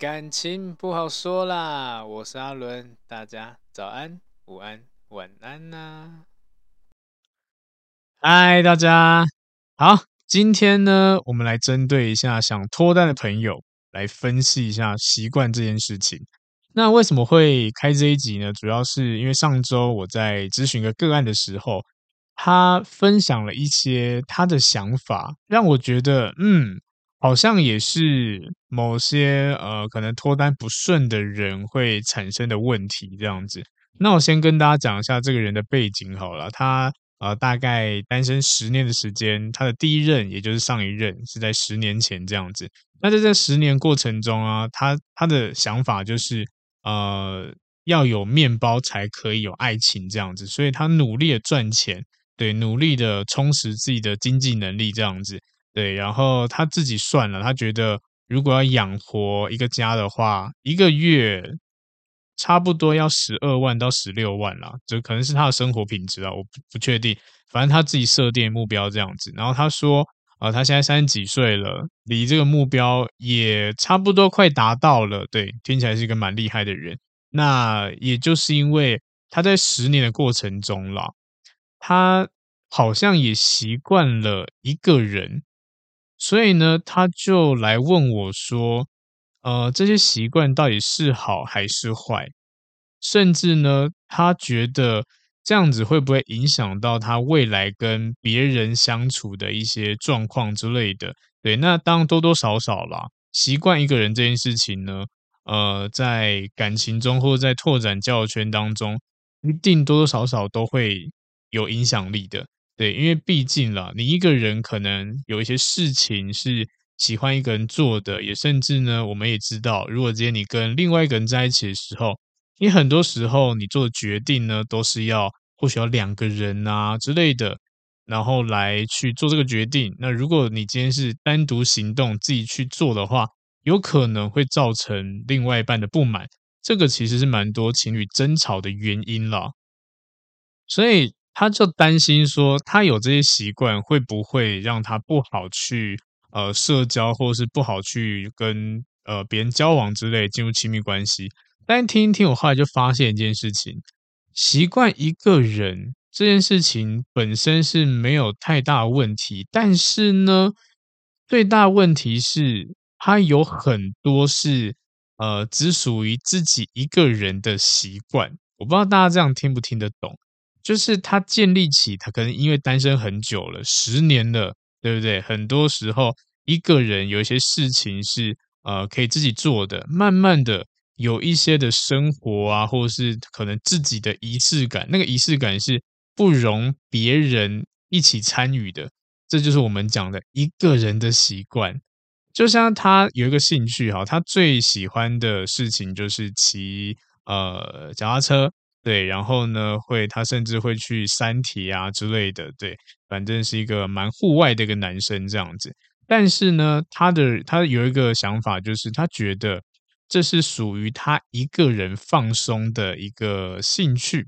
感情不好说啦，我是阿伦，大家早安、午安、晚安呐、嗨，大家好，今天呢，我们来针对一下想脱单的朋友来分析一下习惯这件事情。那为什么会开这一集呢？主要是因为上周我在咨询一个个案的时候，他分享了一些他的想法，让我觉得，嗯。好像也是某些呃，可能脱单不顺的人会产生的问题这样子。那我先跟大家讲一下这个人的背景好了。他呃，大概单身十年的时间，他的第一任也就是上一任是在十年前这样子。那在这十年过程中啊，他他的想法就是呃，要有面包才可以有爱情这样子，所以他努力的赚钱，对，努力的充实自己的经济能力这样子。对，然后他自己算了，他觉得如果要养活一个家的话，一个月差不多要十二万到十六万啦，这可能是他的生活品质啊，我不不确定。反正他自己设定目标这样子。然后他说，啊、他现在三十几岁了，离这个目标也差不多快达到了。对，听起来是一个蛮厉害的人。那也就是因为他在十年的过程中啦，他好像也习惯了一个人。所以呢，他就来问我说：“呃，这些习惯到底是好还是坏？甚至呢，他觉得这样子会不会影响到他未来跟别人相处的一些状况之类的？对，那当然多多少少啦，习惯一个人这件事情呢，呃，在感情中或者在拓展交友圈当中，一定多多少少都会有影响力的。”对，因为毕竟啦，你一个人可能有一些事情是喜欢一个人做的，也甚至呢，我们也知道，如果今天你跟另外一个人在一起的时候，你很多时候你做的决定呢，都是要或许要两个人啊之类的，然后来去做这个决定。那如果你今天是单独行动，自己去做的话，有可能会造成另外一半的不满，这个其实是蛮多情侣争吵的原因啦。所以。他就担心说，他有这些习惯会不会让他不好去呃社交，或是不好去跟呃别人交往之类进入亲密关系。但听一听，我后来就发现一件事情：习惯一个人这件事情本身是没有太大问题，但是呢，最大问题是他有很多是呃只属于自己一个人的习惯。我不知道大家这样听不听得懂。就是他建立起，他可能因为单身很久了，十年了，对不对？很多时候一个人有一些事情是呃可以自己做的，慢慢的有一些的生活啊，或者是可能自己的仪式感，那个仪式感是不容别人一起参与的，这就是我们讲的一个人的习惯。就像他有一个兴趣哈，他最喜欢的事情就是骑呃脚踏车。对，然后呢，会他甚至会去三体啊之类的，对，反正是一个蛮户外的一个男生这样子。但是呢，他的他有一个想法，就是他觉得这是属于他一个人放松的一个兴趣，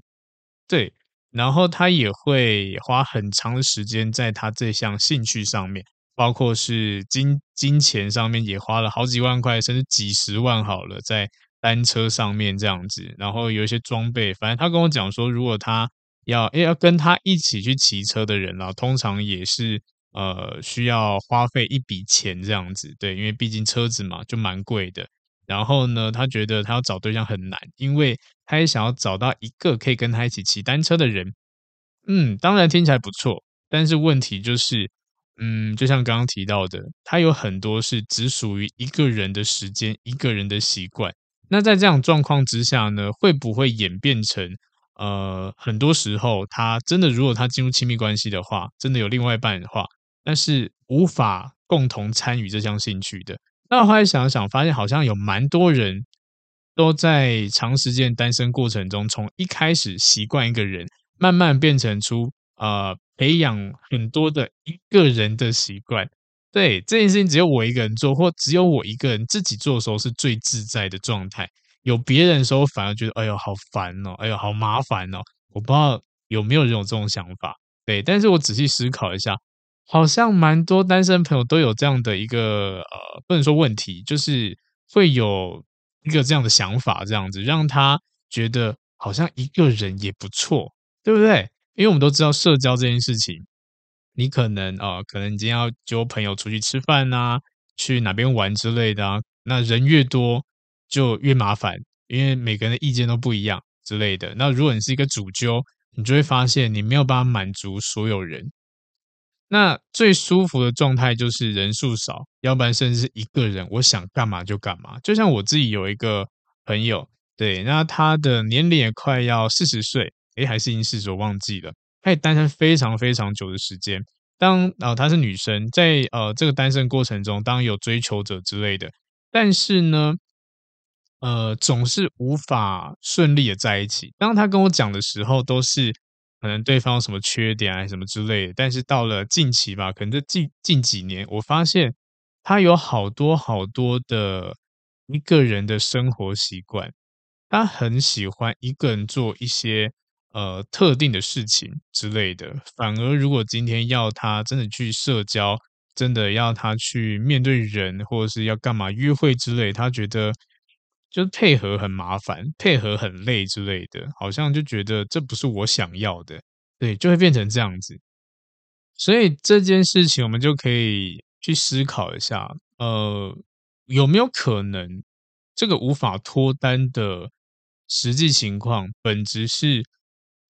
对。然后他也会花很长的时间在他这项兴趣上面，包括是金金钱上面也花了好几万块，甚至几十万好了，在。单车上面这样子，然后有一些装备，反正他跟我讲说，如果他要诶要跟他一起去骑车的人啊，通常也是呃需要花费一笔钱这样子，对，因为毕竟车子嘛就蛮贵的。然后呢，他觉得他要找对象很难，因为他也想要找到一个可以跟他一起骑单车的人。嗯，当然听起来不错，但是问题就是，嗯，就像刚刚提到的，他有很多是只属于一个人的时间，一个人的习惯。那在这样状况之下呢，会不会演变成呃，很多时候他真的如果他进入亲密关系的话，真的有另外一半的话，但是无法共同参与这项兴趣的。那后来想想，发现好像有蛮多人都在长时间单身过程中，从一开始习惯一个人，慢慢变成出呃，培养很多的一个人的习惯。对，这件事情，只有我一个人做，或只有我一个人自己做的时候是最自在的状态。有别人的时候，反而觉得哎呦好烦哦，哎呦好麻烦哦。我不知道有没有人有这种想法。对，但是我仔细思考一下，好像蛮多单身朋友都有这样的一个呃，不能说问题，就是会有一个这样的想法，这样子让他觉得好像一个人也不错，对不对？因为我们都知道社交这件事情，你可能啊、可能你今天要揪朋友出去吃饭啊，去哪边玩之类的啊，那人越多就越麻烦，因为每个人的意见都不一样之类的。那如果你是一个主揪，你就会发现你没有办法满足所有人。那最舒服的状态就是人数少，要不然甚至是一个人，我想干嘛就干嘛。就像我自己有一个朋友，对，那他的年龄也快要四十岁，诶，还是已经四十，我忘记了。他也单身非常非常久的时间。当啊、她是女生，在呃这个单身过程中，当有追求者之类的，但是呢，呃，总是无法顺利的在一起。当他跟我讲的时候，都是。可能对方有什么缺点啊，什么之类的，但是到了近期吧，可能这近近几年，我发现他有好多好多的一个人的生活习惯，他很喜欢一个人做一些呃特定的事情之类的。反而如果今天要他真的去社交，真的要他去面对人，或者是要干嘛约会之类，他觉得。就是配合很麻烦，配合很累之类的，好像就觉得这不是我想要的，对，就会变成这样子。所以这件事情，我们就可以去思考一下，呃，有没有可能这个无法脱单的实际情况，本质是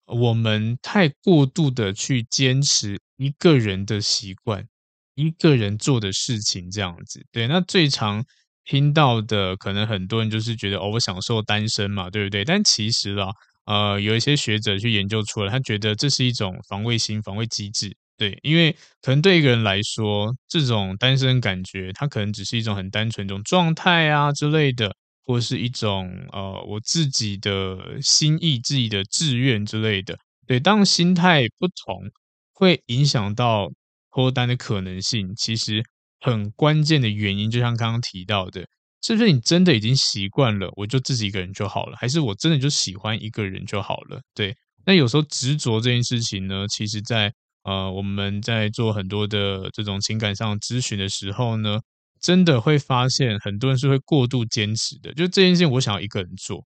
我们太过度的去坚持一个人的习惯，一个人做的事情这样子。对，那最常。听到的可能很多人就是觉得哦，我享受单身嘛，对不对？但其实啊，呃，有一些学者去研究出来，他觉得这是一种防卫心、防卫机制，对，因为可能对一个人来说，这种单身感觉，他可能只是一种很单纯一种状态啊之类的，或是一种呃我自己的心意、自己的志愿之类的，对。当心态不同，会影响到脱单的可能性，其实。很关键的原因，就像刚刚提到的，是不是你真的已经习惯了，我就自己一个人就好了，还是我真的就喜欢一个人就好了？对，那有时候执着这件事情呢，其实在呃我们在做很多的这种情感上咨询的时候呢，真的会发现很多人是会过度坚持的，就这件事情我想要一个人做，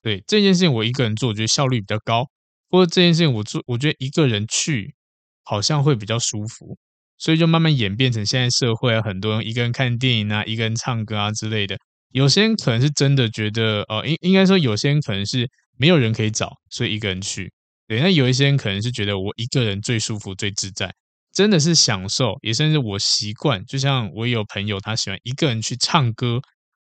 对，这件事情我一个人做，我觉得效率比较高，或者这件事情我做，我觉得一个人去好像会比较舒服。所以就慢慢演变成现在社会啊，很多人一个人看电影啊，一个人唱歌啊之类的。有些人可能是真的觉得，呃，应应该说有些人可能是没有人可以找，所以一个人去。对，那有一些人可能是觉得我一个人最舒服、最自在，真的是享受，也甚至我习惯。就像我有朋友，他喜欢一个人去唱歌，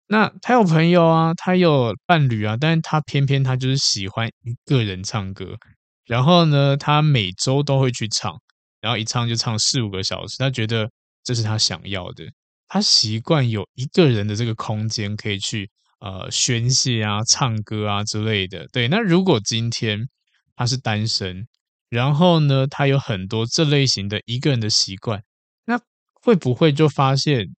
那他有朋友啊，他有伴侣啊，但是他偏偏他就是喜欢一个人唱歌。然后呢，他每周都会去唱。然后一唱就唱四五个小时，他觉得这是他想要的，他习惯有一个人的这个空间可以去呃宣泄啊、唱歌啊之类的。对，那如果今天他是单身，然后呢，他有很多这类型的一个人的习惯，那会不会就发现，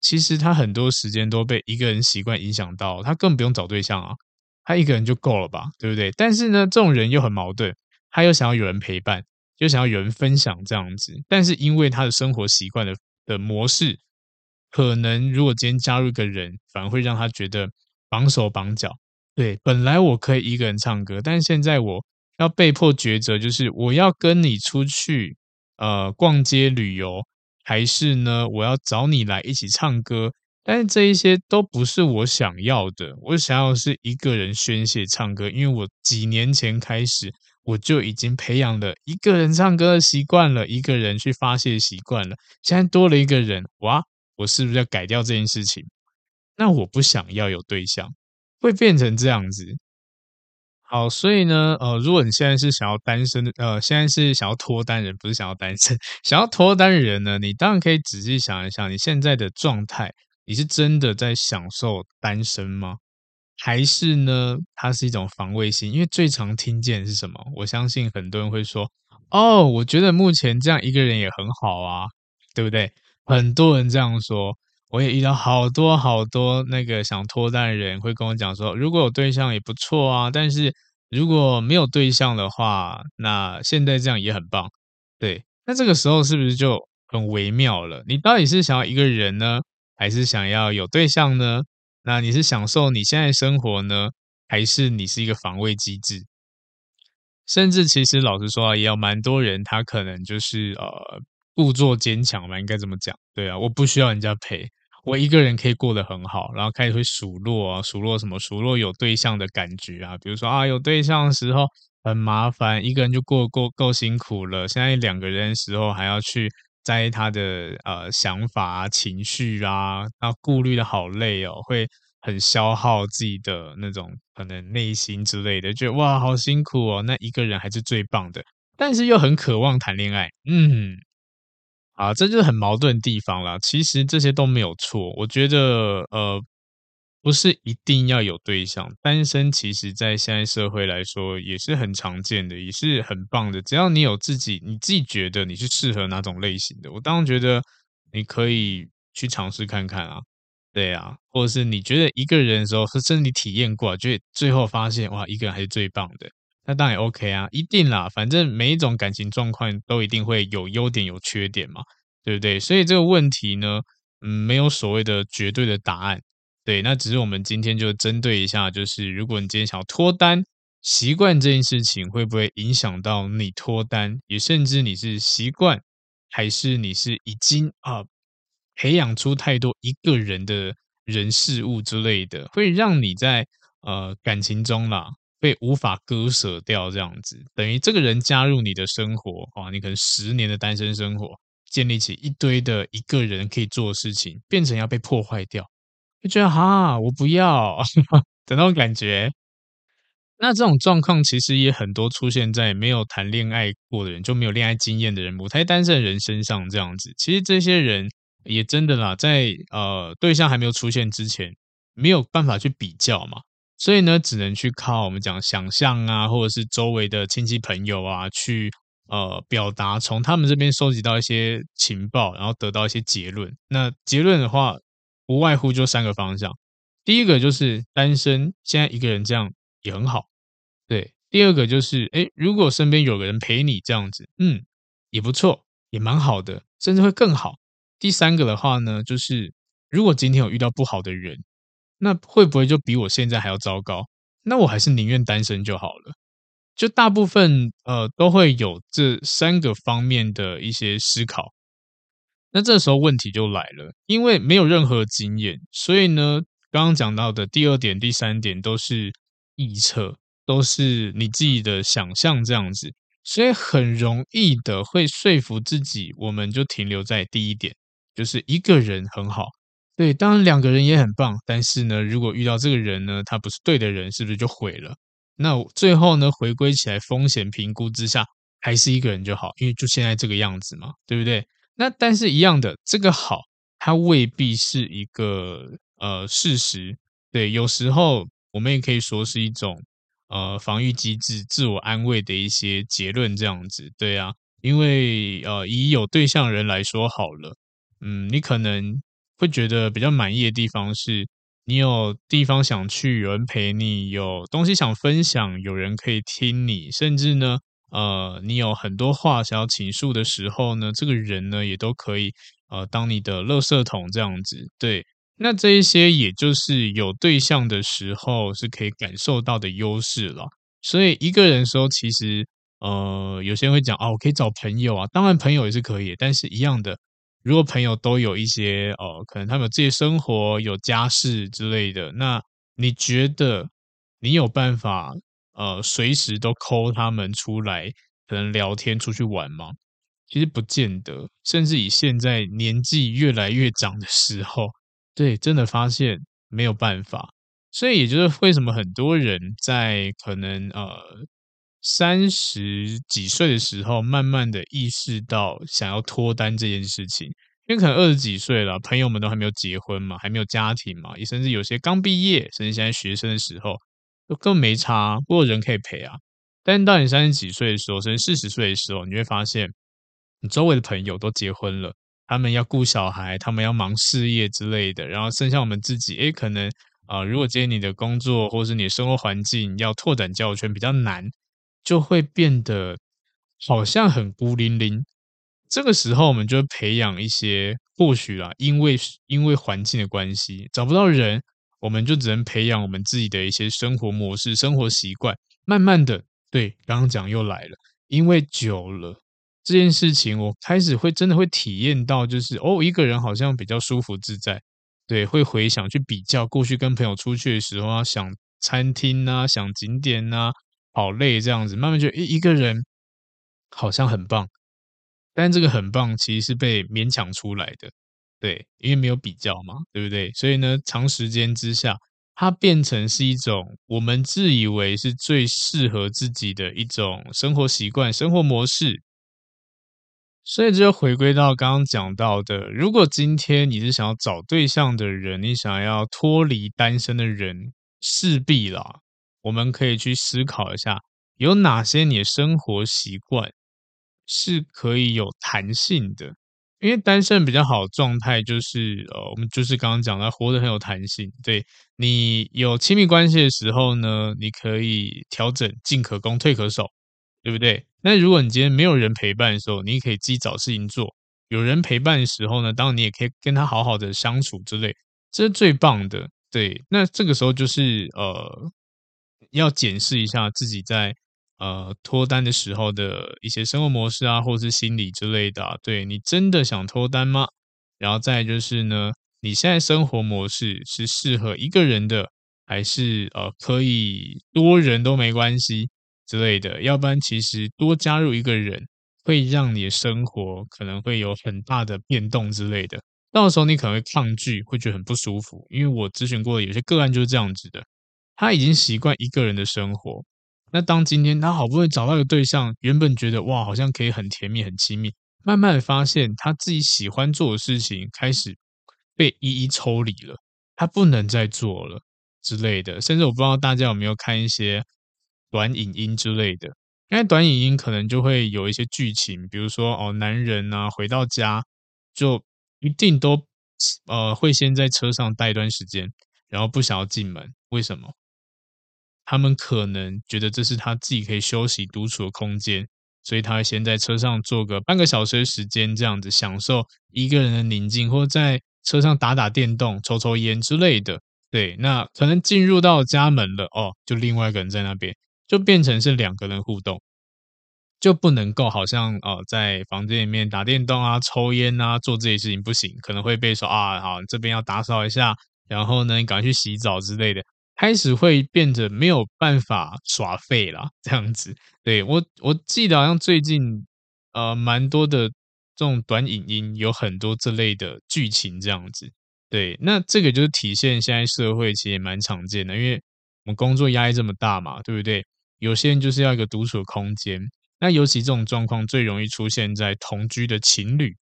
其实他很多时间都被一个人习惯影响到，他根本不用找对象啊，他一个人就够了吧，对不对？但是呢，这种人又很矛盾，他又想要有人陪伴。又想要有人分享这样子，但是因为他的生活习惯的的模式，可能如果今天加入一个人，反而会让他觉得绑手绑脚。对，本来我可以一个人唱歌，但是现在我要被迫抉择，就是我要跟你出去呃逛街旅游，还是呢我要找你来一起唱歌？但是这一些都不是我想要的，我想要是一个人宣泄唱歌，因为我几年前开始。我就已经培养了一个人唱歌的习惯了，一个人去发泄习惯了。现在多了一个人，哇！我是不是要改掉这件事情？那我不想要有对象，会变成这样子。好，所以呢，呃，如果你现在是想要单身的，呃，现在是想要脱单人，不是想要单身，想要脱单人呢，你当然可以仔细想一想，你现在的状态，你是真的在享受单身吗？还是呢，它是一种防卫心，因为最常听见是什么？我相信很多人会说：“哦，我觉得目前这样一个人也很好啊，对不对？”很多人这样说，我也遇到好多好多那个想脱单的人会跟我讲说：“如果有对象也不错啊，但是如果没有对象的话，那现在这样也很棒。”对，那这个时候是不是就很微妙了？你到底是想要一个人呢，还是想要有对象呢？那你是享受你现在生活呢，还是你是一个防卫机制？甚至其实老实说啊，也有蛮多人他可能就是呃故作坚强嘛，应该怎么讲？对啊，我不需要人家陪。我一个人可以过得很好，然后开始会数落啊，数落什么？数落有对象的感觉啊，比如说啊，有对象的时候很麻烦，一个人就过够够辛苦了，现在两个人的时候还要去在意他的呃想法啊、情绪啊，然后顾虑的好累哦，会很消耗自己的那种可能内心之类的，觉得哇好辛苦哦，那一个人还是最棒的，但是又很渴望谈恋爱，嗯。啊，这就是很矛盾的地方啦。其实这些都没有错，我觉得呃，不是一定要有对象，单身其实在现在社会来说也是很常见的，也是很棒的。只要你有自己，你自己觉得你是适合哪种类型的，我当然觉得你可以去尝试看看啊，对啊，或者是你觉得一个人的时候，是真的你体验过，就最后发现哇，一个人还是最棒的。那当然 OK 啊，一定啦，反正每一种感情状况都一定会有优点有缺点嘛，对不对？所以这个问题呢，嗯，没有所谓的绝对的答案，对，那只是我们今天就针对一下，就是如果你今天想要脱单，习惯这件事情会不会影响到你脱单？也甚至你是习惯，还是你是已经啊培养出太多一个人的人事物之类的，会让你在呃感情中啦。被无法割舍掉，这样子等于这个人加入你的生活啊，你可能十年的单身生活，建立起一堆的一个人可以做的事情，变成要被破坏掉，就觉得哈，我不要的那种感觉。那这种状况其实也很多出现在没有谈恋爱过的人，就没有恋爱经验的人，母胎单身的人身上，这样子。其实这些人也真的啦，在呃对象还没有出现之前，没有办法去比较嘛。所以呢，只能去靠我们讲想象啊，或者是周围的亲戚朋友啊，去呃表达，从他们这边收集到一些情报，然后得到一些结论。那结论的话，无外乎就三个方向。第一个就是单身，现在一个人这样也很好。对，第二个就是，诶，如果身边有个人陪你这样子，嗯，也不错，也蛮好的，甚至会更好。第三个的话呢，就是如果今天有遇到不好的人。那会不会就比我现在还要糟糕？那我还是宁愿单身就好了。就大部分呃都会有这三个方面的一些思考。那这时候问题就来了，因为没有任何经验，所以呢，刚刚讲到的第二点、第三点都是臆测，都是你自己的想象这样子，所以很容易的会说服自己，我们就停留在第一点，就是一个人很好。对，当然两个人也很棒，但是呢，如果遇到这个人呢，他不是对的人，是不是就毁了？那最后呢，回归起来，风险评估之下，还是一个人就好，因为就现在这个样子嘛，对不对？那但是一样的，这个好，它未必是一个呃事实。对，有时候我们也可以说是一种呃防御机制、自我安慰的一些结论，这样子。对啊，因为呃以有对象人来说好了，嗯，你可能。会觉得比较满意的地方是，你有地方想去，有人陪你，有东西想分享，有人可以听你，甚至呢，呃，你有很多话想要倾诉的时候呢，这个人呢也都可以，呃，当你的垃圾桶这样子。对，那这一些也就是有对象的时候是可以感受到的优势了。所以一个人的时候，其实，呃，有些人会讲啊，我可以找朋友啊，当然朋友也是可以，但是一样的。如果朋友都有一些呃，可能他们有自己生活、有家室之类的，那你觉得你有办法呃，随时都抠他们出来，可能聊天、出去玩吗？其实不见得，甚至以现在年纪越来越长的时候，对，真的发现没有办法。所以也就是为什么很多人在可能呃。三十几岁的时候，慢慢的意识到想要脱单这件事情，因为可能二十几岁了，朋友们都还没有结婚嘛，还没有家庭嘛，也甚至有些刚毕业，甚至现在学生的时候，都根本没差，不过人可以陪啊。但是到你三十几岁的时候，甚至四十岁的时候，你会发现，你周围的朋友都结婚了，他们要顾小孩，他们要忙事业之类的，然后剩下我们自己，诶，可能啊、如果今天你的工作或是你的生活环境要拓展交友圈比较难。就会变得好像很孤零零。这个时候，我们就会培养一些，或许啊，因为因为环境的关系，找不到人我们就只能培养我们自己的一些生活模式、生活习惯，慢慢的，对，刚刚讲又来了，因为久了这件事情，我开始会真的会体验到，就是哦，一个人好像比较舒服自在，对，会回想去比较过去跟朋友出去的时候啊，想餐厅啊，想景点啊，好累这样子，慢慢觉得一一个人好像很棒，但这个很棒其实是被勉强出来的。对，因为没有比较嘛，对不对？所以呢，长时间之下，它变成是一种我们自以为是最适合自己的一种生活习惯、生活模式。所以这就回归到刚刚讲到的，如果今天你是想要找对象的人，你想要脱离单身的人，势必啦，我们可以去思考一下，有哪些你的生活习惯是可以有弹性的。因为单身比较好的状态就是，呃，我们就是刚刚讲的，活得很有弹性。对，你有亲密关系的时候呢，你可以调整，进可攻，退可守，对不对？那如果你今天没有人陪伴的时候，你可以自己找事情做；有人陪伴的时候呢，当然你也可以跟他好好的相处之类，这是最棒的。对，那这个时候就是呃，要检视一下自己在。呃，脱单的时候的一些生活模式啊，或是心理之类的，对，你真的想脱单吗？然后再就是呢，你现在生活模式是适合一个人的，还是呃可以多人都没关系之类的？要不然其实多加入一个人，会让你的生活可能会有很大的变动之类的。到时候你可能会抗拒，会觉得很不舒服。因为我咨询过的有些个案就是这样子的，他已经习惯一个人的生活。那当今天他好不容易找到一个对象，原本觉得哇，好像可以很甜蜜、很亲密，慢慢的发现他自己喜欢做的事情开始被一一抽离了，他不能再做了之类的。甚至我不知道大家有没有看一些短影音之类的，因为短影音可能就会有一些剧情，比如说哦，男人啊回到家就一定都呃会先在车上待一段时间，然后不想要进门，为什么？他们可能觉得这是他自己可以休息独处的空间，所以他会先在车上坐个半个小时的时间，这样子享受一个人的宁静，或在车上打打电动、抽抽烟之类的。对，那可能进入到家门了哦，就另外一个人在那边，就变成是两个人互动，就不能够好像哦在房间里面打电动啊、抽烟啊、做这些事情不行，可能会被说啊，好，这边要打扫一下，然后呢，你赶快去洗澡之类的。开始会变得没有办法耍废啦，这样子。对，我我记得好像最近呃蛮多的这种短影音有很多这类的剧情这样子。对，那这个就是体现现在社会其实也蛮常见的，因为我们工作压力这么大嘛，对不对？有些人就是要一个独处空间。那尤其这种状况最容易出现在同居的情侣。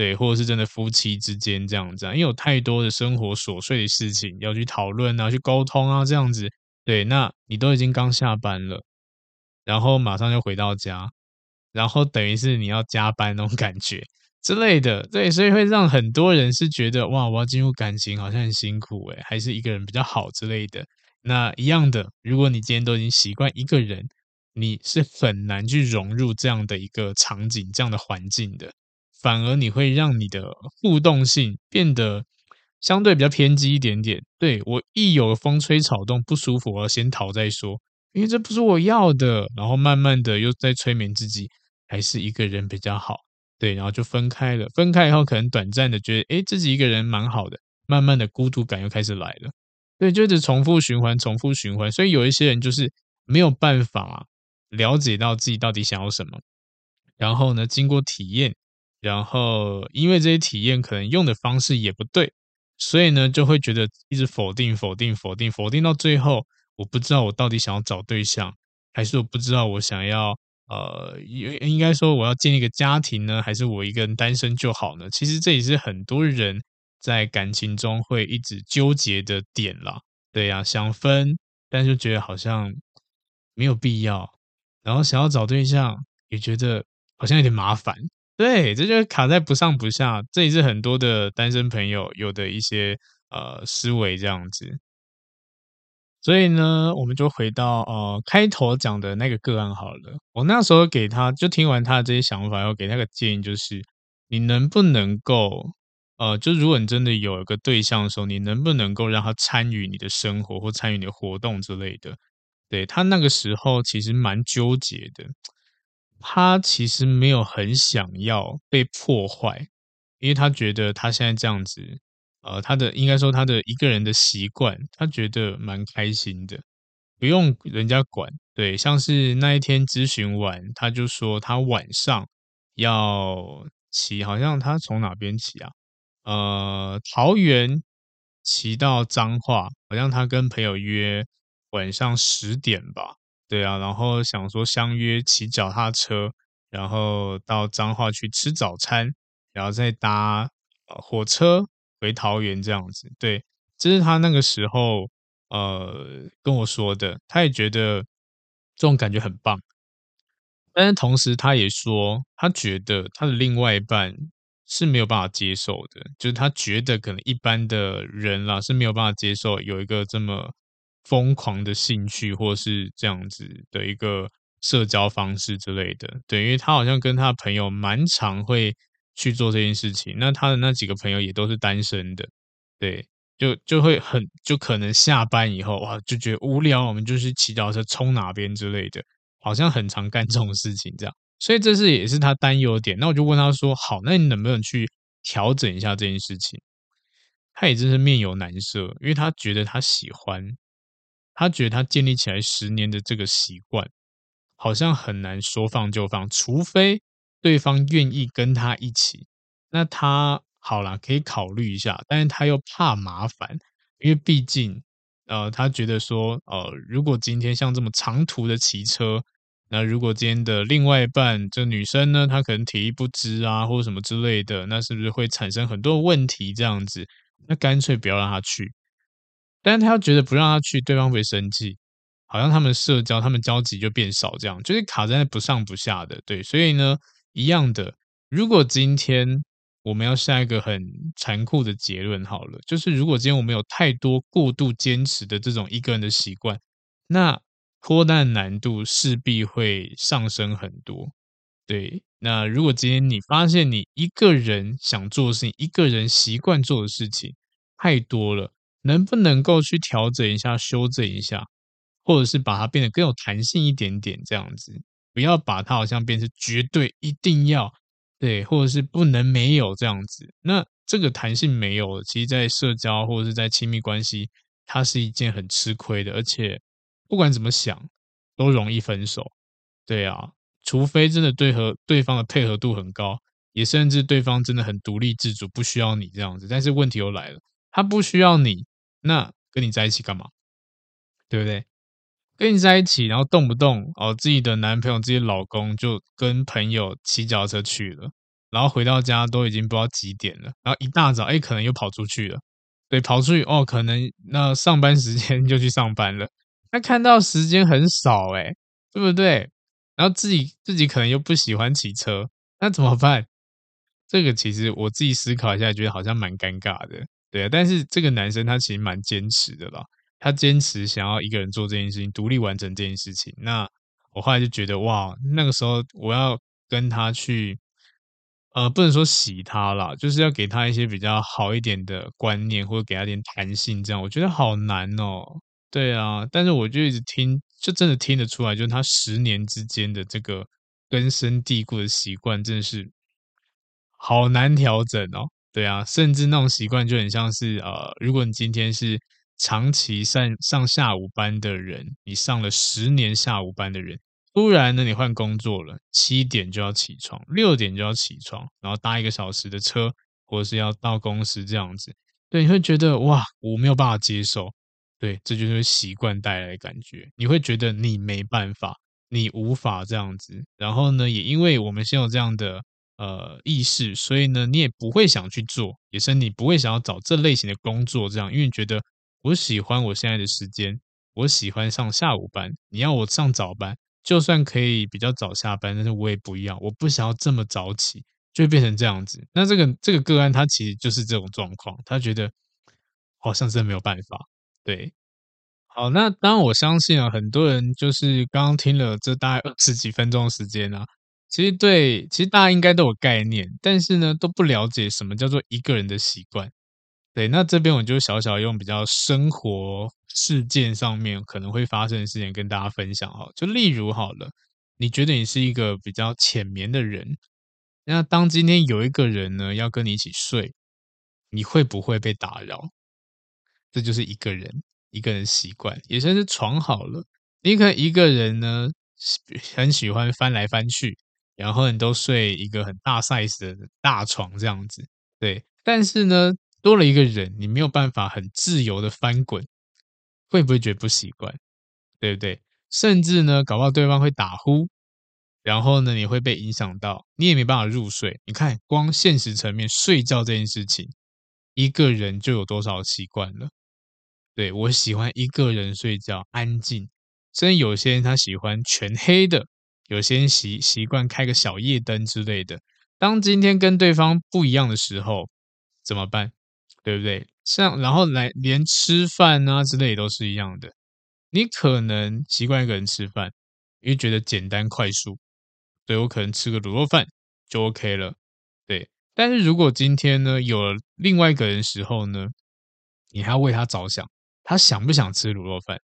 对，或者是真的夫妻之间这样子，因为有太多的生活琐碎的事情要去讨论啊，去沟通啊，这样子。对，那你都已经刚下班了，然后马上就回到家，然后等于是你要加班那种感觉之类的。对，所以会让很多人是觉得哇，我要进入感情好像很辛苦诶，还是一个人比较好之类的。那一样的，如果你今天都已经习惯一个人，你是很难去融入这样的一个场景、这样的环境的。反而你会让你的互动性变得相对比较偏激一点点。对，我一有风吹草动不舒服，我要先逃再说，因为这不是我要的。然后慢慢的又在催眠自己，还是一个人比较好。对，然后就分开了。分开以后，可能短暂的觉得，诶，自己一个人蛮好的。慢慢的孤独感又开始来了。对，就一直重复循环，重复循环。所以有一些人就是没有办法了解到自己到底想要什么。然后呢，经过体验。然后，因为这些体验可能用的方式也不对，所以呢，就会觉得一直否定、否定、否定、否定到最后，我不知道我到底想要找对象，还是我不知道我想要呃，应应该说我要建立一个家庭呢，还是我一个人单身就好呢？其实这也是很多人在感情中会一直纠结的点啦。对呀，想分，但是觉得好像没有必要，然后想要找对象，也觉得好像有点麻烦。对，这就是卡在不上不下，这也是很多的单身朋友有的一些呃思维这样子。所以呢，我们就回到呃开头讲的那个个案好了。我那时候给他就听完他的这些想法，要给他个建议，就是你能不能够呃，就如果你真的有一个对象的时候，你能不能够让他参与你的生活或参与你的活动之类的？对，他那个时候其实蛮纠结的，他其实没有很想要被破坏，因为他觉得他现在这样子，呃，他的应该说他的一个人的习惯，他觉得蛮开心的，不用人家管。对，像是那一天咨询完，他就说他晚上要骑，好像他从哪边骑啊？呃，桃园骑到彰化，好像他跟朋友约。晚上十点吧，对啊，然后想说相约骑脚踏车，然后到彰化去吃早餐，然后再搭火车回桃园这样子。对，这是他那个时候呃跟我说的，他也觉得这种感觉很棒，但是同时他也说，他觉得他的另外一半是没有办法接受的，就是他觉得可能一般的人啦是没有办法接受有一个这么。疯狂的兴趣，或是这样子的一个社交方式之类的，对，因为他好像跟他朋友蛮常会去做这件事情。那他的那几个朋友也都是单身的，对，就就会很就可能下班以后哇，就觉得无聊，我们就去骑脚车冲哪边之类的，好像很常干这种事情这样。所以这是也是他担忧点。那我就问他说：“好，那你能不能去调整一下这件事情？”他也真是面有难色，因为他觉得他喜欢。他觉得他建立起来十年的这个习惯，好像很难说放就放，除非对方愿意跟他一起。那他好啦，可以考虑一下，但是他又怕麻烦，因为毕竟，呃，他觉得说，呃，如果今天像这么长途的骑车，那如果今天的另外一半这女生呢，她可能体力不支啊，或者什么之类的，那是不是会产生很多问题？这样子，那干脆不要让他去。但是他又觉得不让他去，对方会生气，好像他们社交、他们交集就变少，这样就是卡在那不上不下的。对，所以呢，一样的，如果今天我们要下一个很残酷的结论，好了，就是如果今天我们有太多过度坚持的这种一个人的习惯，那脱单难度势必会上升很多。对，那如果今天你发现你一个人想做的事情，一个人习惯做的事情太多了。能不能够去调整一下、修正一下，或者是把它变得更有弹性一点点，这样子，不要把它好像变成绝对一定要对，或者是不能没有这样子。那这个弹性没有了，其实，在社交或者是在亲密关系，它是一件很吃亏的，而且不管怎么想，都容易分手。对啊，除非真的对和对方的配合度很高，也甚至对方真的很独立自主，不需要你这样子。但是问题又来了，他不需要你。那跟你在一起干嘛？对不对？跟你在一起，然后动不动哦，自己的男朋友、自己老公就跟朋友骑脚踏车去了，然后回到家都已经不知道几点了，然后一大早哎，可能又跑出去了，对，跑出去哦，可能那上班时间 就去上班了，那看到时间很少哎，对不对？然后自己自己可能又不喜欢骑车，那怎么办？这个其实我自己思考一下，觉得好像蛮尴尬的。对啊，但是这个男生他其实蛮坚持的啦，他坚持想要一个人做这件事情，独立完成这件事情。那我后来就觉得，哇，那个时候我要跟他去，呃，不能说洗他啦，就是要给他一些比较好一点的观念，或者给他点弹性，这样我觉得好难哦。对啊，但是我就一直听，就真的听得出来，就是他十年之间的这个根深蒂固的习惯，真的是好难调整哦。对啊，甚至那种习惯就很像是呃，如果你今天是长期上上下午班的人，你上了十年下午班的人，突然呢你换工作了，七点就要起床，六点就要起床，然后搭一个小时的车，或者是要到公司这样子，对，你会觉得哇，我没有办法接受，对，这就是习惯带来的感觉，你会觉得你没办法，你无法这样子，然后呢，也因为我们先有这样的。呃，意识，所以呢，你也不会想去做，也是你不会想要找这类型的工作，这样，因为你觉得我喜欢我现在的时间，我喜欢上下午班，你要我上早班，就算可以比较早下班，但是我也不要，我不想要这么早起，就会变成这样子。那这个这个个案，他其实就是这种状况，他觉得好像真的没有办法。对，好，那当然我相信啊，很多人就是刚刚听了这大概二十几分钟的时间啊。其实对，其实大家应该都有概念，但是呢，都不了解什么叫做一个人的习惯。对，那这边我就小小用比较生活事件上面可能会发生的事情跟大家分享哈。就例如好了，你觉得你是一个比较浅眠的人，那当今天有一个人呢要跟你一起睡，你会不会被打扰？这就是一个人一个人习惯，也算是床好了。你可能一个人呢很喜欢翻来翻去。然后你都睡一个很大 size 的大床这样子，对。但是呢，多了一个人，你没有办法很自由的翻滚，会不会觉得不习惯？对不对？甚至呢，搞不好对方会打呼，然后呢，你会被影响到，你也没办法入睡。你看，光现实层面睡觉这件事情，一个人就有多少习惯了？对，我喜欢一个人睡觉，安静。甚至有些人他喜欢全黑的。有些人习习惯开个小夜灯之类的。当今天跟对方不一样的时候，怎么办？对不对？像然后来连吃饭啊之类都是一样的。你可能习惯一个人吃饭，因为觉得简单快速。对，我可能吃个卤肉饭就 OK 了。对，但是如果今天呢，有了另外一个人时候呢，你还要为他着想，他想不想吃卤肉饭？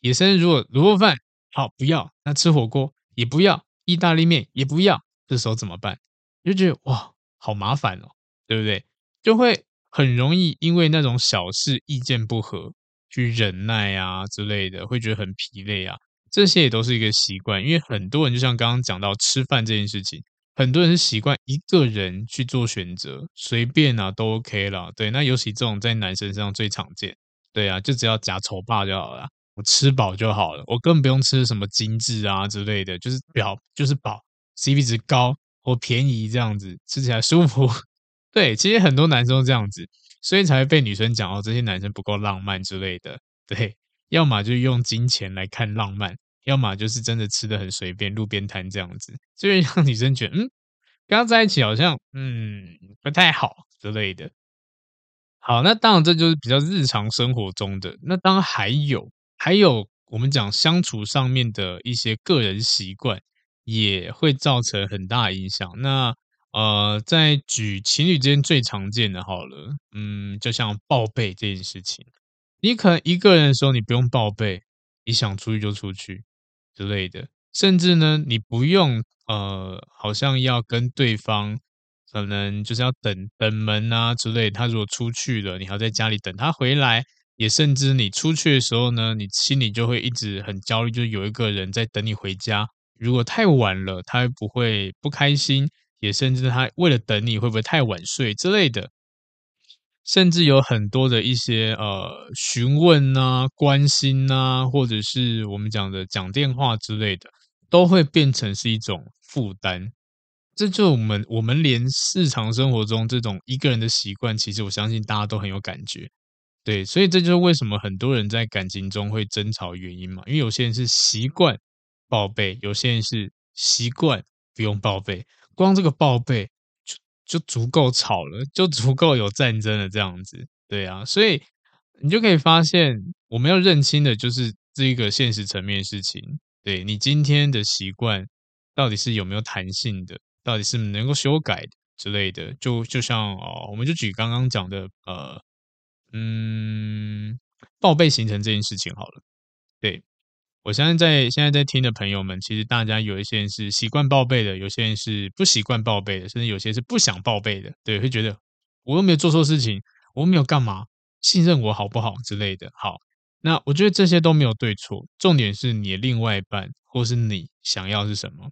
也生如果卤肉饭好不要，那吃火锅。也不要意大利面，也不要，这时候怎么办？就觉得哇，好麻烦哦，对不对？就会很容易因为那种小事意见不合去忍耐啊之类的，会觉得很疲累啊。这些也都是一个习惯，因为很多人就像刚刚讲到吃饭这件事情，很多人是习惯一个人去做选择，随便啊都 OK 了。对，那尤其这种在男生身上最常见，对啊，就只要夹丑霸就好了。我吃饱就好了，我根本不用吃什么精致啊之类的，就是表就是饱，CP 值高或便宜这样子，吃起来舒服。对，其实很多男生都这样子，所以才会被女生讲哦，这些男生不够浪漫之类的。对，要么就用金钱来看浪漫，要么就是真的吃的很随便，路边摊这样子，就会让女生觉得嗯，跟他在一起好像嗯不太好之类的。好，那当然这就是比较日常生活中的，那当然还有。还有我们讲相处上面的一些个人习惯，也会造成很大影响。那呃，在举情侣之间最常见的好了，嗯，就像报备这件事情，你可能一个人的时候你不用报备，你想出去就出去之类的，甚至呢，你不用呃，好像要跟对方可能就是要等等门啊之类，他如果出去了，你还要在家里等他回来。也甚至你出去的时候呢，你心里就会一直很焦虑，就是有一个人在等你回家。如果太晚了，他会不会不开心？也甚至他为了等你会不会太晚睡之类的。甚至有很多的一些呃询问啊、关心啊，或者是我们讲的讲电话之类的，都会变成是一种负担。这就我们我们连日常生活中这种一个人的习惯，其实我相信大家都很有感觉。对，所以这就是为什么很多人在感情中会争吵原因嘛。因为有些人是习惯报备，有些人是习惯不用报备。光这个报备就就足够吵了，就足够有战争了这样子。对啊，所以你就可以发现，我们要认清的就是这一个现实层面的事情。对，你今天的习惯到底是有没有弹性的，到底是能够修改之类的。就就像哦，我们就举刚刚讲的呃。嗯，报备行程这件事情好了，对，我相信在现在在听的朋友们，其实大家有一些人是习惯报备的，有些人是不习惯报备的，甚至有些是不想报备的，对，会觉得我又没有做错事情，我又没有干嘛，信任我好不好之类的。好，那我觉得这些都没有对错，重点是你的另外一半或是你想要是什么。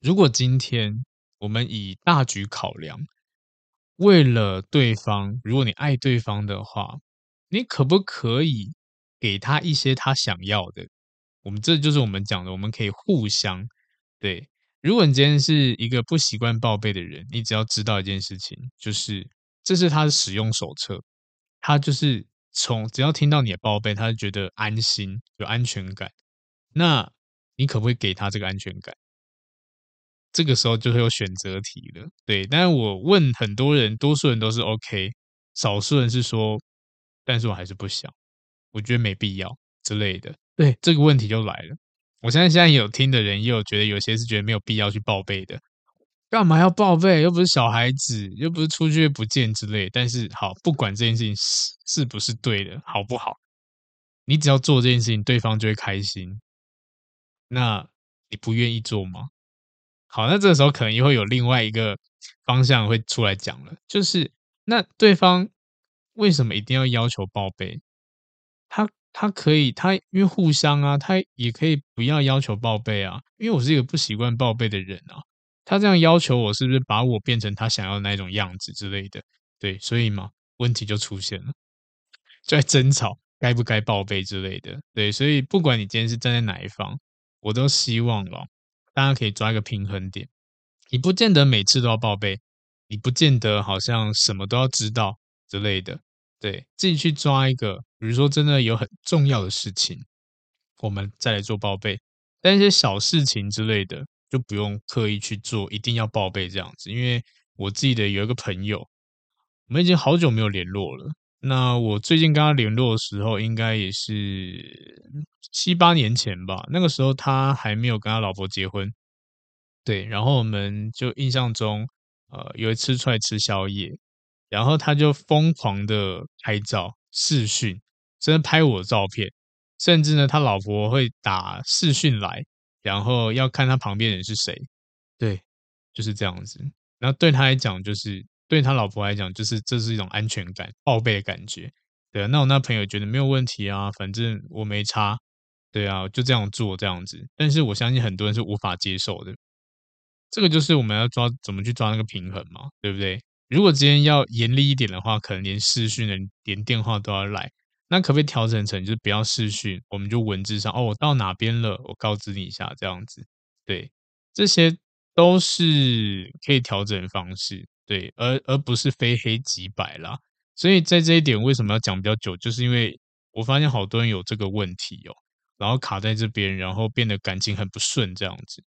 如果今天我们以大局考量。为了对方，如果你爱对方的话，你可不可以给他一些他想要的？我们这就是我们讲的，我们可以互相对。如果你今天是一个不习惯报备的人，你只要知道一件事情，就是这是他的使用手册，他就是从只要听到你的报备，他就觉得安心有安全感。那你可不可以给他这个安全感？这个时候就会有选择题了，对。但是我问很多人，多数人都是 OK，少数人是说，但是我还是不想，我觉得没必要之类的。对，这个问题就来了，我相信现在有听的人，也有觉得有些是觉得没有必要去报备的。干嘛要报备？又不是小孩子，又不是出去不见之类。但是好，不管这件事情是是不是对的，好不好？你只要做这件事情，对方就会开心。那你不愿意做吗？好，那这个时候可能又会有另外一个方向会出来讲了，就是那对方为什么一定要要求报备？他他可以，他因为互相啊，他也可以不要要求报备啊。因为我是一个不习惯报备的人啊，他这样要求我，是不是把我变成他想要的那种样子之类的？对，所以嘛，问题就出现了，就在争吵该不该报备之类的。对，所以不管你今天是站在哪一方，我都希望哦，大家可以抓一个平衡点。你不见得每次都要报备，你不见得好像什么都要知道之类的。对，自己去抓一个，比如说真的有很重要的事情，我们再来做报备。但一些小事情之类的，就不用刻意去做，一定要报备这样子。因为我记得有一个朋友，我们已经好久没有联络了。那我最近跟他联络的时候，应该也是七八年前吧。那个时候他还没有跟他老婆结婚。对，然后我们就印象中，呃，有一次出来吃宵夜。然后他就疯狂的拍照视讯，真的拍我的照片，甚至呢，他老婆会打视讯来，然后要看他旁边人是谁，对，就是这样子。然后对他来讲，就是对他老婆来讲，就是这是一种安全感、报备的感觉。对啊，那我那朋友觉得没有问题啊，反正我没差，对啊，就这样做这样子。但是我相信很多人是无法接受的，这个就是我们要抓怎么去抓那个平衡嘛，对不对？如果今天要严厉一点的话，可能连视讯的、连电话都要来。那可不可以调整成就是不要视讯，我们就文字上哦，我到哪边了，我告知你一下这样子。对，这些都是可以调整的方式。对，而而不是非黑即白啦。所以在这一点为什么要讲比较久，就是因为我发现好多人有这个问题哦，然后卡在这边，然后变得感情很不顺这样子。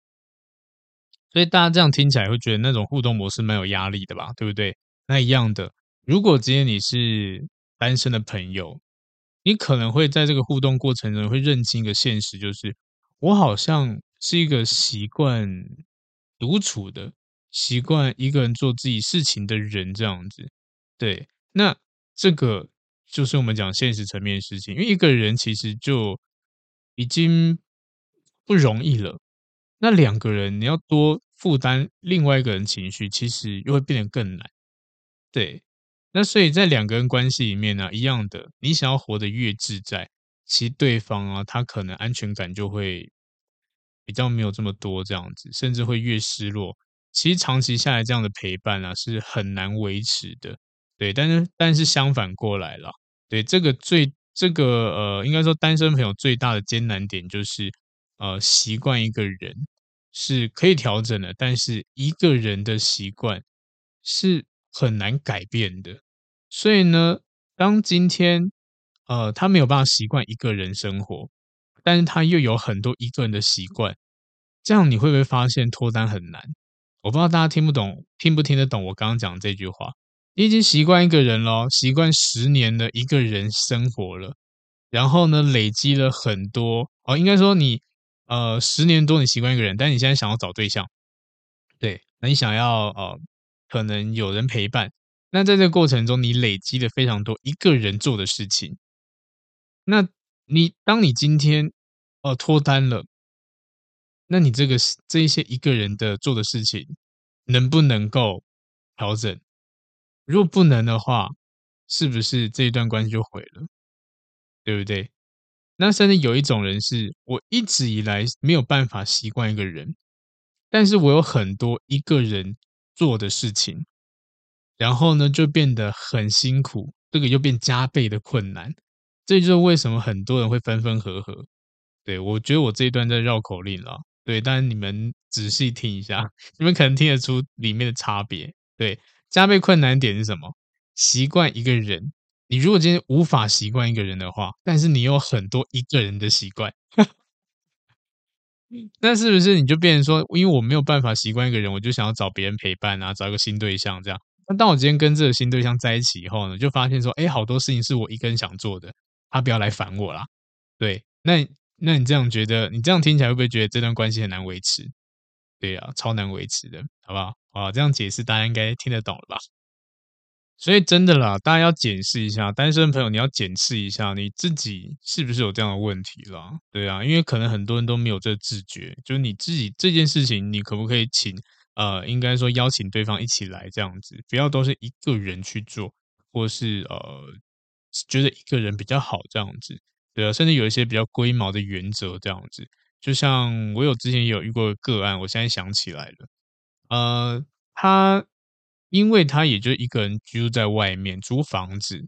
所以大家这样听起来会觉得那种互动模式蛮有压力的吧，对不对？那一样的，如果今天你是单身的朋友，你可能会在这个互动过程中会认清一个现实，就是我好像是一个习惯独处的、习惯一个人做自己事情的人，这样子。对，那这个就是我们讲现实层面的事情，因为一个人其实就已经不容易了。那两个人，你要多负担另外一个人情绪，其实又会变得更难。对，那所以在两个人关系里面呢，一样的，你想要活得越自在，其实对方啊，他可能安全感就会比较没有这么多，这样子，甚至会越失落。其实长期下来，这样的陪伴啊，是很难维持的。对，但是但是相反过来了，对，这个最这个呃，应该说单身朋友最大的艰难点就是呃，习惯一个人。是可以调整的，但是一个人的习惯是很难改变的。所以呢，当今天呃他没有办法习惯一个人生活，但是他又有很多一个人的习惯，这样你会不会发现脱单很难？我不知道大家听不懂，听不听得懂我刚刚讲这句话？你已经习惯一个人了，习惯十年的一个人生活了，然后呢，累积了很多哦，应该说你。呃，十年多你习惯一个人，但你现在想要找对象，对，那你想要呃，可能有人陪伴，那在这个过程中，你累积了非常多一个人做的事情，那你当你今天呃脱单了，那你这个这一些一个人的做的事情，能不能够调整？如果不能的话，是不是这一段关系就毁了？对不对？那甚至有一种人是，我一直以来没有办法习惯一个人，但是我有很多一个人做的事情，然后呢就变得很辛苦，这个又变加倍的困难。这就是为什么很多人会分分合合。对，我觉得我这一段在绕口令了，对，但是你们仔细听一下，你们可能听得出里面的差别。对，加倍困难点是什么？习惯一个人。你如果今天无法习惯一个人的话，但是你有很多一个人的习惯，那是不是你就变成说，因为我没有办法习惯一个人，我就想要找别人陪伴啊，找一个新对象这样。那当我今天跟这个新对象在一起以后呢，就发现说，哎，好多事情是我一个人想做的，他不要来烦我啦。对，那那你这样觉得，你这样听起来会不会觉得这段关系很难维持？对呀、啊，超难维持的，好不好？啊，这样解释大家应该听得懂了吧？所以真的啦，大家要检视一下，单身朋友你要检视一下你自己是不是有这样的问题啦？对啊，因为可能很多人都没有这个自觉，就是你自己这件事情，你可不可以请呃，应该说邀请对方一起来这样子，不要都是一个人去做，或是呃觉得一个人比较好这样子，对啊，甚至有一些比较龟毛的原则这样子，就像我有之前有遇过个案，我现在想起来了，呃，他。因为他也就一个人居住在外面租房子，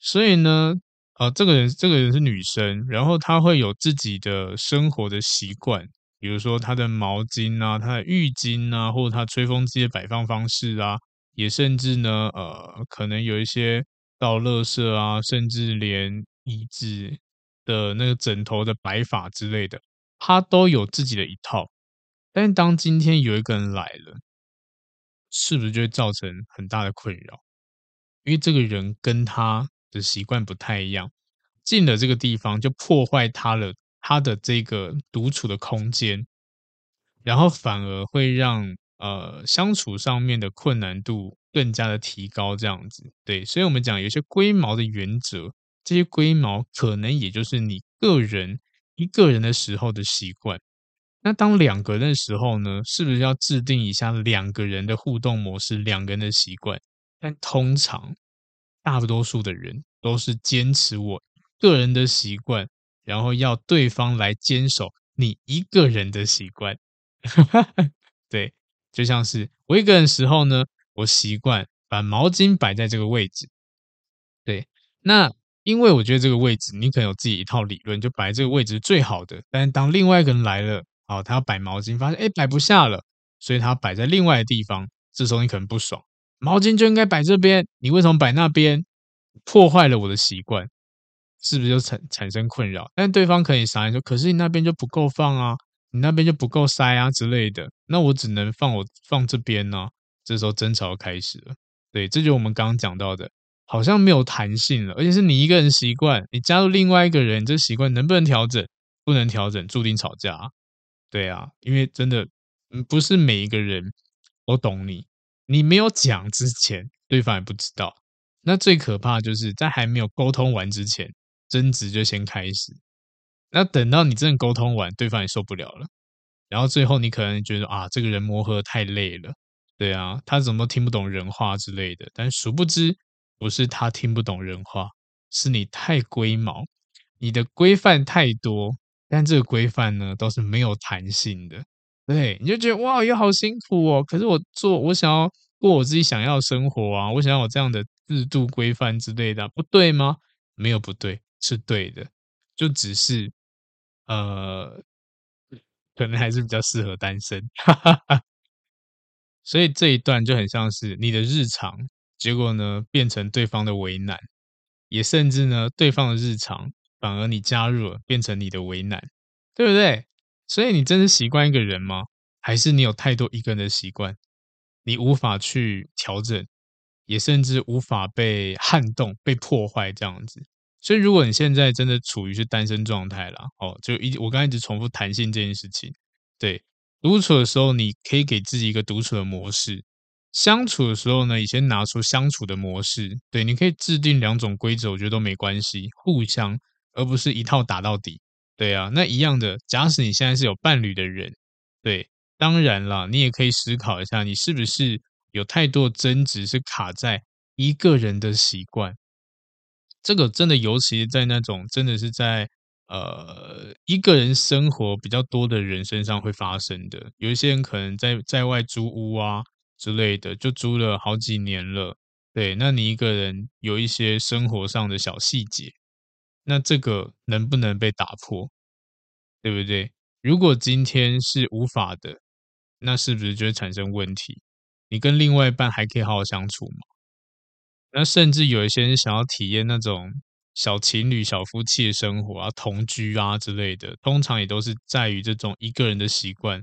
所以呢，呃，这个人这个人是女生，然后她会有自己的生活的习惯，比如说她的毛巾啊、她的浴巾啊，或者她吹风机的摆放方式啊，也甚至呢，呃，可能有一些倒垃圾啊，甚至连椅子的那个枕头的摆法之类的，他都有自己的一套。但是当今天有一个人来了。是不是就会造成很大的困扰？因为这个人跟他的习惯不太一样，进了这个地方就破坏他了他的这个独处的空间，然后反而会让呃相处上面的困难度更加的提高。这样子，对，所以我们讲有些龟毛的原则，这些龟毛可能也就是你个人一个人的时候的习惯。那当两个人的时候呢，是不是要制定一下两个人的互动模式，两个人的习惯？但通常大多数的人都是坚持我个人的习惯，然后要对方来坚守你一个人的习惯。对，就像是我一个人时候呢，我习惯把毛巾摆在这个位置。对，那。因为我觉得这个位置，你可能有自己一套理论，就摆这个位置是最好的。但是当另外一个人来了，哦，他要摆毛巾，发现哎摆不下了，所以他摆在另外的地方。这时候你可能不爽，毛巾就应该摆这边，你为什么摆那边？破坏了我的习惯，是不是就产产生困扰？但对方可以傻眼说，可是你那边就不够放啊，你那边就不够塞啊之类的，那我只能放我放这边呢、这时候争吵开始了。对，这就是我们刚刚讲到的。好像没有弹性了，而且是你一个人习惯，你加入另外一个人，这习惯能不能调整？不能调整，注定吵架。对啊，因为真的，不是每一个人都懂你，你没有讲之前，对方也不知道。那最可怕就是在还没有沟通完之前，争执就先开始。那等到你真的沟通完，对方也受不了了，然后最后你可能觉得啊，这个人磨合太累了，对啊，他怎么听不懂人话之类的，但殊不知。不是他听不懂人话，是你太龟毛，你的规范太多，但这个规范呢都是没有弹性的。对，你就觉得哇，又好辛苦哦。可是我做，我想要过我自己想要的生活啊，我想要有这样的制度规范之类的，不对吗？没有不对，是对的，就只是呃，可能还是比较适合单身。哈哈哈。所以这一段就很像是你的日常。结果呢，变成对方的为难，也甚至呢，对方的日常反而你加入了，变成你的为难，对不对？所以你真的习惯一个人吗？还是你有太多一个人的习惯，你无法去调整，也甚至无法被撼动、被破坏这样子。所以，如果你现在真的处于是单身状态啦，哦，就一我刚才一直重复弹性这件事情，对，独处的时候，你可以给自己一个独处的模式。相处的时候呢，你先拿出相处的模式，对，你可以制定两种规则，我觉得都没关系，互相，而不是一套打到底，对啊，那一样的，假使你现在是有伴侣的人，对，当然啦，你也可以思考一下，你是不是有太多争执是卡在一个人的习惯，这个真的，尤其在那种真的是在呃一个人生活比较多的人身上会发生的，有一些人可能在在外租屋啊。之类的，就租了好几年了。对，那你一个人有一些生活上的小细节，那这个能不能被打破？对不对？如果今天是无法的，那是不是就会产生问题？你跟另外一半还可以好好相处吗？那甚至有一些人想要体验那种小情侣、小夫妻的生活啊，同居啊之类的，通常也都是在于这种一个人的习惯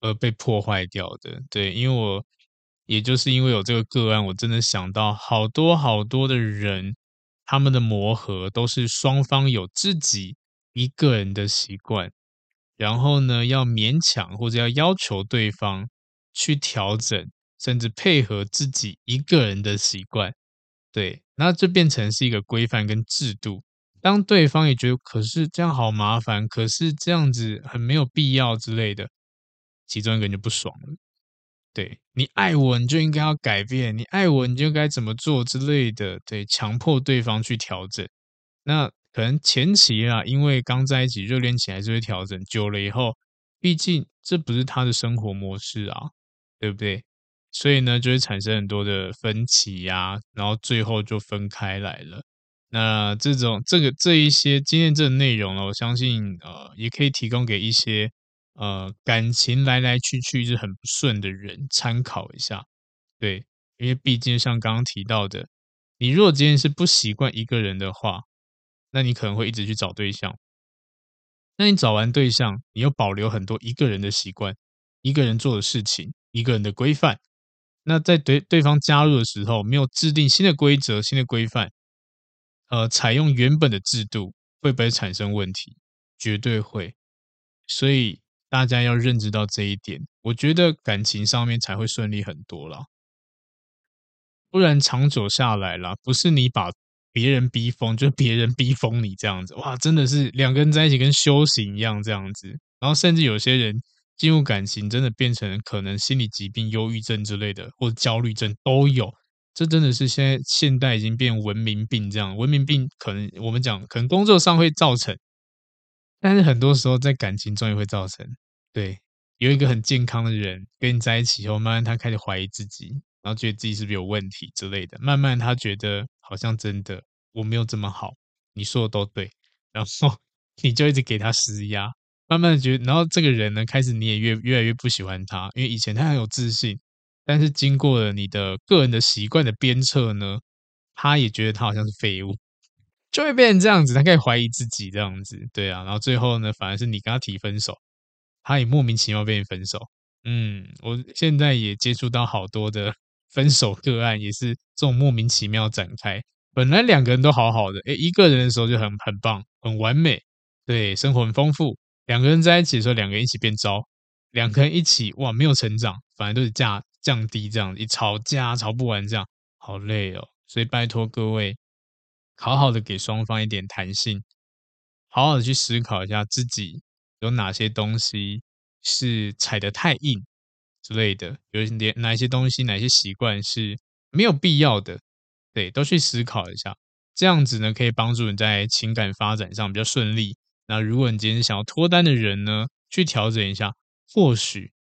而被破坏掉的。对，因为我。也就是因为有这个个案，我真的想到好多好多的人，他们的磨合都是双方有自己一个人的习惯，然后呢，要勉强或者要要求对方去调整，甚至配合自己一个人的习惯，对，那这变成是一个规范跟制度。当对方也觉得，可是这样好麻烦，可是这样子很没有必要之类的，其中一个人就不爽了。对，你爱我，你就应该要改变；你爱我，你就该怎么做之类的。对，强迫对方去调整。那可能前期啊，因为刚在一起，热恋期还是会调整。久了以后，毕竟这不是他的生活模式啊，对不对？所以呢，就会产生很多的分歧呀、然后最后就分开来了。那这种这个这一些今天这个内容呢，我相信呃，也可以提供给一些。呃，感情来来去去是很不顺的人，参考一下，对，因为毕竟像刚刚提到的，你如果今天是不习惯一个人的话，那你可能会一直去找对象。那你找完对象，你又保留很多一个人的习惯，一个人做的事情，一个人的规范。那在对对方加入的时候，没有制定新的规则、新的规范，呃，采用原本的制度，会不会产生问题？绝对会。所以。大家要认知到这一点，我觉得感情上面才会顺利很多啦。不然长久下来啦，不是你把别人逼疯，就别人逼疯你这样子。哇，真的是两个人在一起跟修行一样这样子。然后甚至有些人进入感情，真的变成可能心理疾病、忧郁症之类的，或者焦虑症都有。这真的是现在现代已经变文明病这样。文明病可能我们讲，可能工作上会造成。但是很多时候在感情中也会造成，对，有一个很健康的人跟你在一起以后，慢慢他开始怀疑自己，然后觉得自己是不是有问题之类的，慢慢他觉得好像真的我没有这么好，你说的都对，然后 你就一直给他施压，慢慢的觉得，然后这个人呢，开始你也越越来越不喜欢他，因为以前他很有自信，但是经过了你的个人的习惯的鞭策呢，他也觉得他好像是废物。就会变成这样子，他可以怀疑自己这样子，对啊，然后最后呢，反而是你跟他提分手，他也莫名其妙被你分手。嗯，我现在也接触到好多的 分手个案，也是这种莫名其妙展开。本来两个人都好好的，诶，一个人的时候就很很棒，很完美，对，生活很丰富。两个人在一起的时候，两个人一起变糟，两个人一起哇，没有成长，反而都是价降低这样子，一吵架吵不完这样，好累哦。所以拜托各位。好好的给双方一点弹性，好好的去思考一下自己有哪些东西是踩得太硬之类的，有点哪些东西、哪些习惯是没有必要的，对，都去思考一下。这样子呢，可以帮助你在情感发展上比较顺利。那如果你今天想要脱单的人呢，去调整一下，或许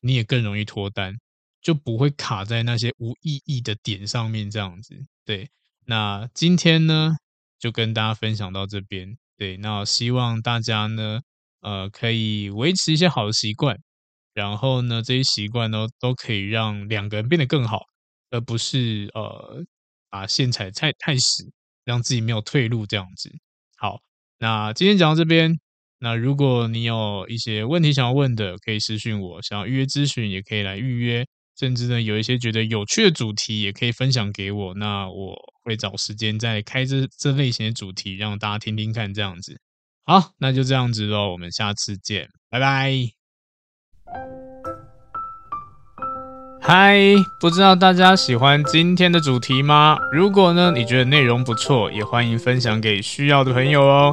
你也更容易脱单，就不会卡在那些无意义的点上面。这样子，对。那今天呢，就跟大家分享到这边。对，那希望大家呢，呃，可以维持一些好的习惯，然后呢，这些习惯呢，都可以让两个人变得更好，而不是呃，把线踩太太死，让自己没有退路这样子。好，那今天讲到这边。那如果你有一些问题想要问的，可以私讯我；想要预约咨询，也可以来预约。甚至呢，有一些觉得有趣的主题，也可以分享给我。那我会找时间再开这这类型的主题，让大家听听看。这样子，好，那就这样子喽。我们下次见，拜拜。嗨，不知道大家喜欢今天的主题吗？如果呢，你觉得内容不错，也欢迎分享给需要的朋友哦。